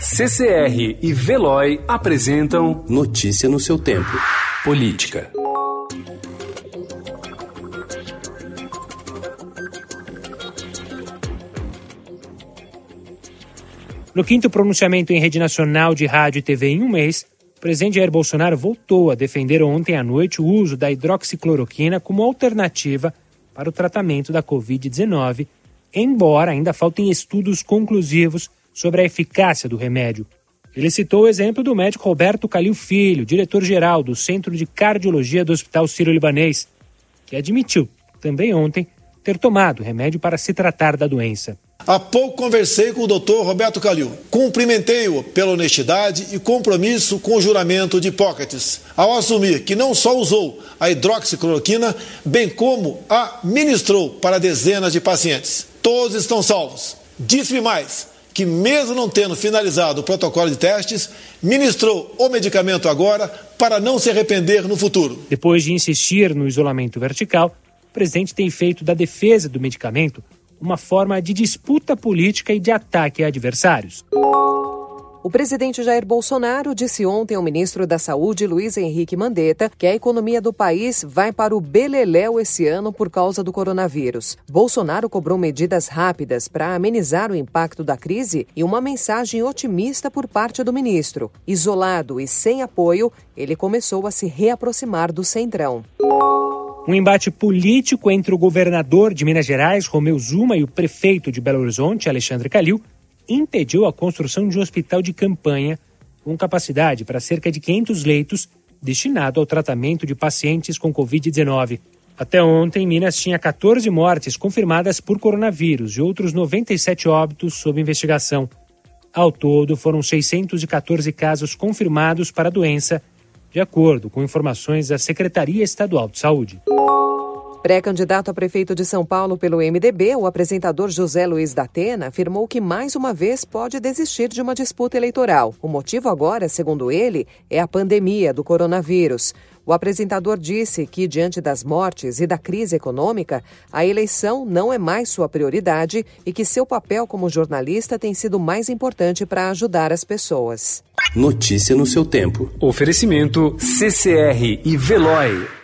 CCR e Veloy apresentam Notícia no seu tempo. Política. No quinto pronunciamento em rede nacional de rádio e TV em um mês, o presidente Jair Bolsonaro voltou a defender ontem à noite o uso da hidroxicloroquina como alternativa para o tratamento da Covid-19, embora ainda faltem estudos conclusivos sobre a eficácia do remédio. Ele citou o exemplo do médico Roberto Calil Filho, diretor-geral do Centro de Cardiologia do Hospital Sírio-Libanês, que admitiu, também ontem, ter tomado remédio para se tratar da doença. Há pouco conversei com o doutor Roberto Calil. Cumprimentei-o pela honestidade e compromisso com o juramento de Hipócrates, ao assumir que não só usou a hidroxicloroquina, bem como a ministrou para dezenas de pacientes. Todos estão salvos. Disse-me mais que, mesmo não tendo finalizado o protocolo de testes, ministrou o medicamento agora para não se arrepender no futuro. Depois de insistir no isolamento vertical, o presidente tem feito da defesa do medicamento uma forma de disputa política e de ataque a adversários. O presidente Jair Bolsonaro disse ontem ao ministro da Saúde, Luiz Henrique Mandetta, que a economia do país vai para o beleléu esse ano por causa do coronavírus. Bolsonaro cobrou medidas rápidas para amenizar o impacto da crise e uma mensagem otimista por parte do ministro. Isolado e sem apoio, ele começou a se reaproximar do centrão. Um embate político entre o governador de Minas Gerais, Romeu Zuma, e o prefeito de Belo Horizonte, Alexandre Calil, impediu a construção de um hospital de campanha com capacidade para cerca de 500 leitos destinado ao tratamento de pacientes com Covid-19. Até ontem, Minas tinha 14 mortes confirmadas por coronavírus e outros 97 óbitos sob investigação. Ao todo, foram 614 casos confirmados para a doença, de acordo com informações da Secretaria Estadual de Saúde. Pré-candidato a prefeito de São Paulo pelo MDB, o apresentador José Luiz da Atena afirmou que mais uma vez pode desistir de uma disputa eleitoral. O motivo agora, segundo ele, é a pandemia do coronavírus. O apresentador disse que, diante das mortes e da crise econômica, a eleição não é mais sua prioridade e que seu papel como jornalista tem sido mais importante para ajudar as pessoas. Notícia no seu tempo. Oferecimento CCR e Veloy.